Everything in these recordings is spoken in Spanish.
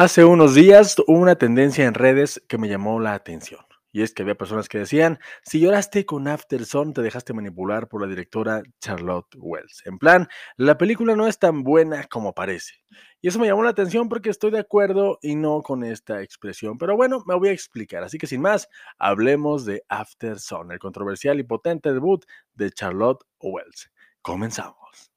Hace unos días hubo una tendencia en redes que me llamó la atención. Y es que había personas que decían, si lloraste con Afterson, te dejaste manipular por la directora Charlotte Wells. En plan, la película no es tan buena como parece. Y eso me llamó la atención porque estoy de acuerdo y no con esta expresión. Pero bueno, me voy a explicar. Así que sin más, hablemos de Afterson, el controversial y potente debut de Charlotte Wells. Comenzamos.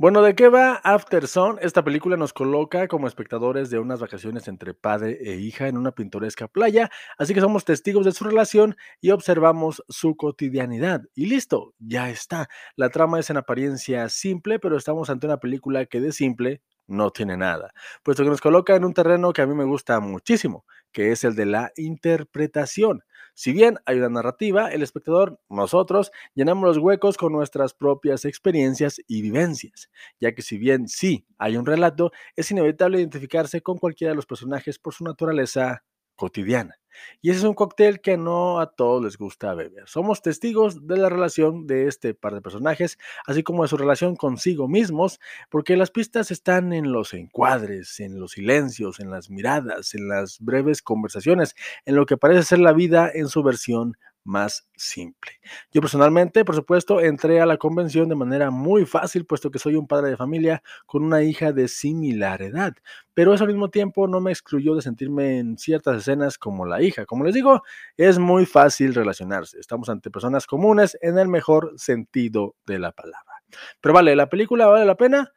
Bueno, ¿de qué va After Sun? Esta película nos coloca como espectadores de unas vacaciones entre padre e hija en una pintoresca playa, así que somos testigos de su relación y observamos su cotidianidad. Y listo, ya está. La trama es en apariencia simple, pero estamos ante una película que de simple no tiene nada, puesto que nos coloca en un terreno que a mí me gusta muchísimo, que es el de la interpretación. Si bien hay una narrativa, el espectador, nosotros, llenamos los huecos con nuestras propias experiencias y vivencias, ya que si bien sí hay un relato, es inevitable identificarse con cualquiera de los personajes por su naturaleza cotidiana. Y ese es un cóctel que no a todos les gusta beber. Somos testigos de la relación de este par de personajes, así como de su relación consigo mismos, porque las pistas están en los encuadres, en los silencios, en las miradas, en las breves conversaciones, en lo que parece ser la vida en su versión más simple. Yo personalmente, por supuesto, entré a la convención de manera muy fácil, puesto que soy un padre de familia con una hija de similar edad, pero eso al mismo tiempo no me excluyó de sentirme en ciertas escenas como la hija. Como les digo, es muy fácil relacionarse. Estamos ante personas comunes en el mejor sentido de la palabra. Pero vale, ¿la película vale la pena?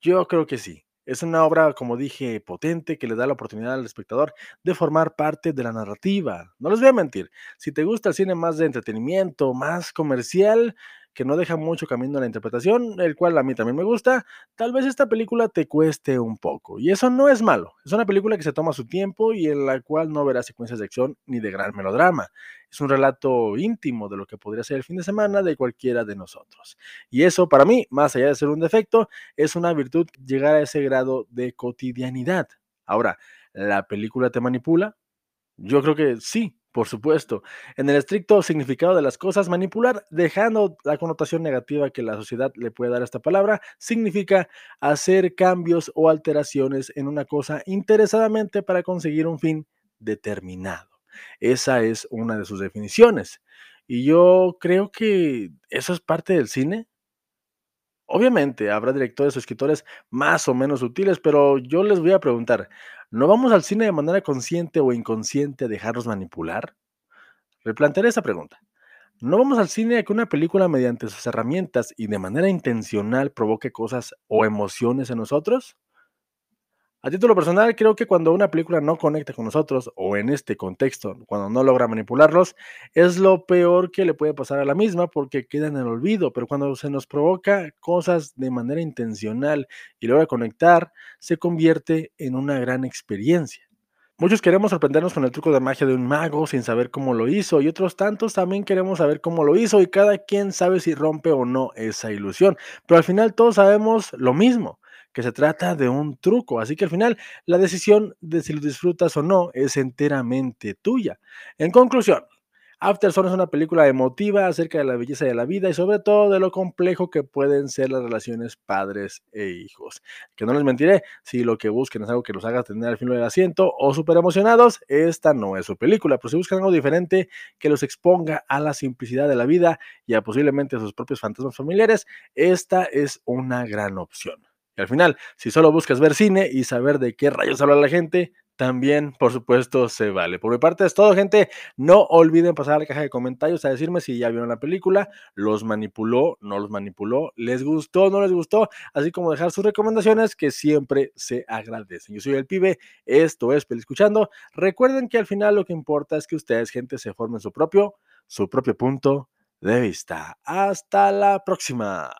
Yo creo que sí. Es una obra, como dije, potente que le da la oportunidad al espectador de formar parte de la narrativa. No les voy a mentir, si te gusta el cine más de entretenimiento, más comercial, que no deja mucho camino a la interpretación, el cual a mí también me gusta, tal vez esta película te cueste un poco. Y eso no es malo. Es una película que se toma su tiempo y en la cual no verás secuencias de acción ni de gran melodrama. Es un relato íntimo de lo que podría ser el fin de semana de cualquiera de nosotros. Y eso para mí, más allá de ser un defecto, es una virtud llegar a ese grado de cotidianidad. Ahora, ¿la película te manipula? Yo creo que sí, por supuesto, en el estricto significado de las cosas, manipular, dejando la connotación negativa que la sociedad le puede dar a esta palabra, significa hacer cambios o alteraciones en una cosa interesadamente para conseguir un fin determinado. Esa es una de sus definiciones. Y yo creo que eso es parte del cine. Obviamente habrá directores o escritores más o menos sutiles, pero yo les voy a preguntar, ¿No vamos al cine de manera consciente o inconsciente a dejarnos manipular? Replantearé esa pregunta. ¿No vamos al cine a que una película mediante sus herramientas y de manera intencional provoque cosas o emociones en nosotros? A título personal, creo que cuando una película no conecta con nosotros, o en este contexto, cuando no logra manipularlos, es lo peor que le puede pasar a la misma porque queda en el olvido, pero cuando se nos provoca cosas de manera intencional y logra conectar, se convierte en una gran experiencia. Muchos queremos sorprendernos con el truco de magia de un mago sin saber cómo lo hizo y otros tantos también queremos saber cómo lo hizo y cada quien sabe si rompe o no esa ilusión, pero al final todos sabemos lo mismo que se trata de un truco. Así que al final la decisión de si lo disfrutas o no es enteramente tuya. En conclusión, After Sun es una película emotiva acerca de la belleza de la vida y sobre todo de lo complejo que pueden ser las relaciones padres e hijos. Que no les mentiré, si lo que busquen es algo que los haga tener al filo del asiento o súper emocionados, esta no es su película. Pero si buscan algo diferente que los exponga a la simplicidad de la vida y a posiblemente a sus propios fantasmas familiares, esta es una gran opción. Y al final, si solo buscas ver cine y saber de qué rayos habla la gente, también, por supuesto, se vale. Por mi parte es todo, gente. No olviden pasar a la caja de comentarios a decirme si ya vieron la película, los manipuló, no los manipuló, les gustó, no les gustó, así como dejar sus recomendaciones que siempre se agradecen. Yo soy el pibe, esto es Peli Escuchando. Recuerden que al final lo que importa es que ustedes, gente, se formen su propio, su propio punto de vista. Hasta la próxima.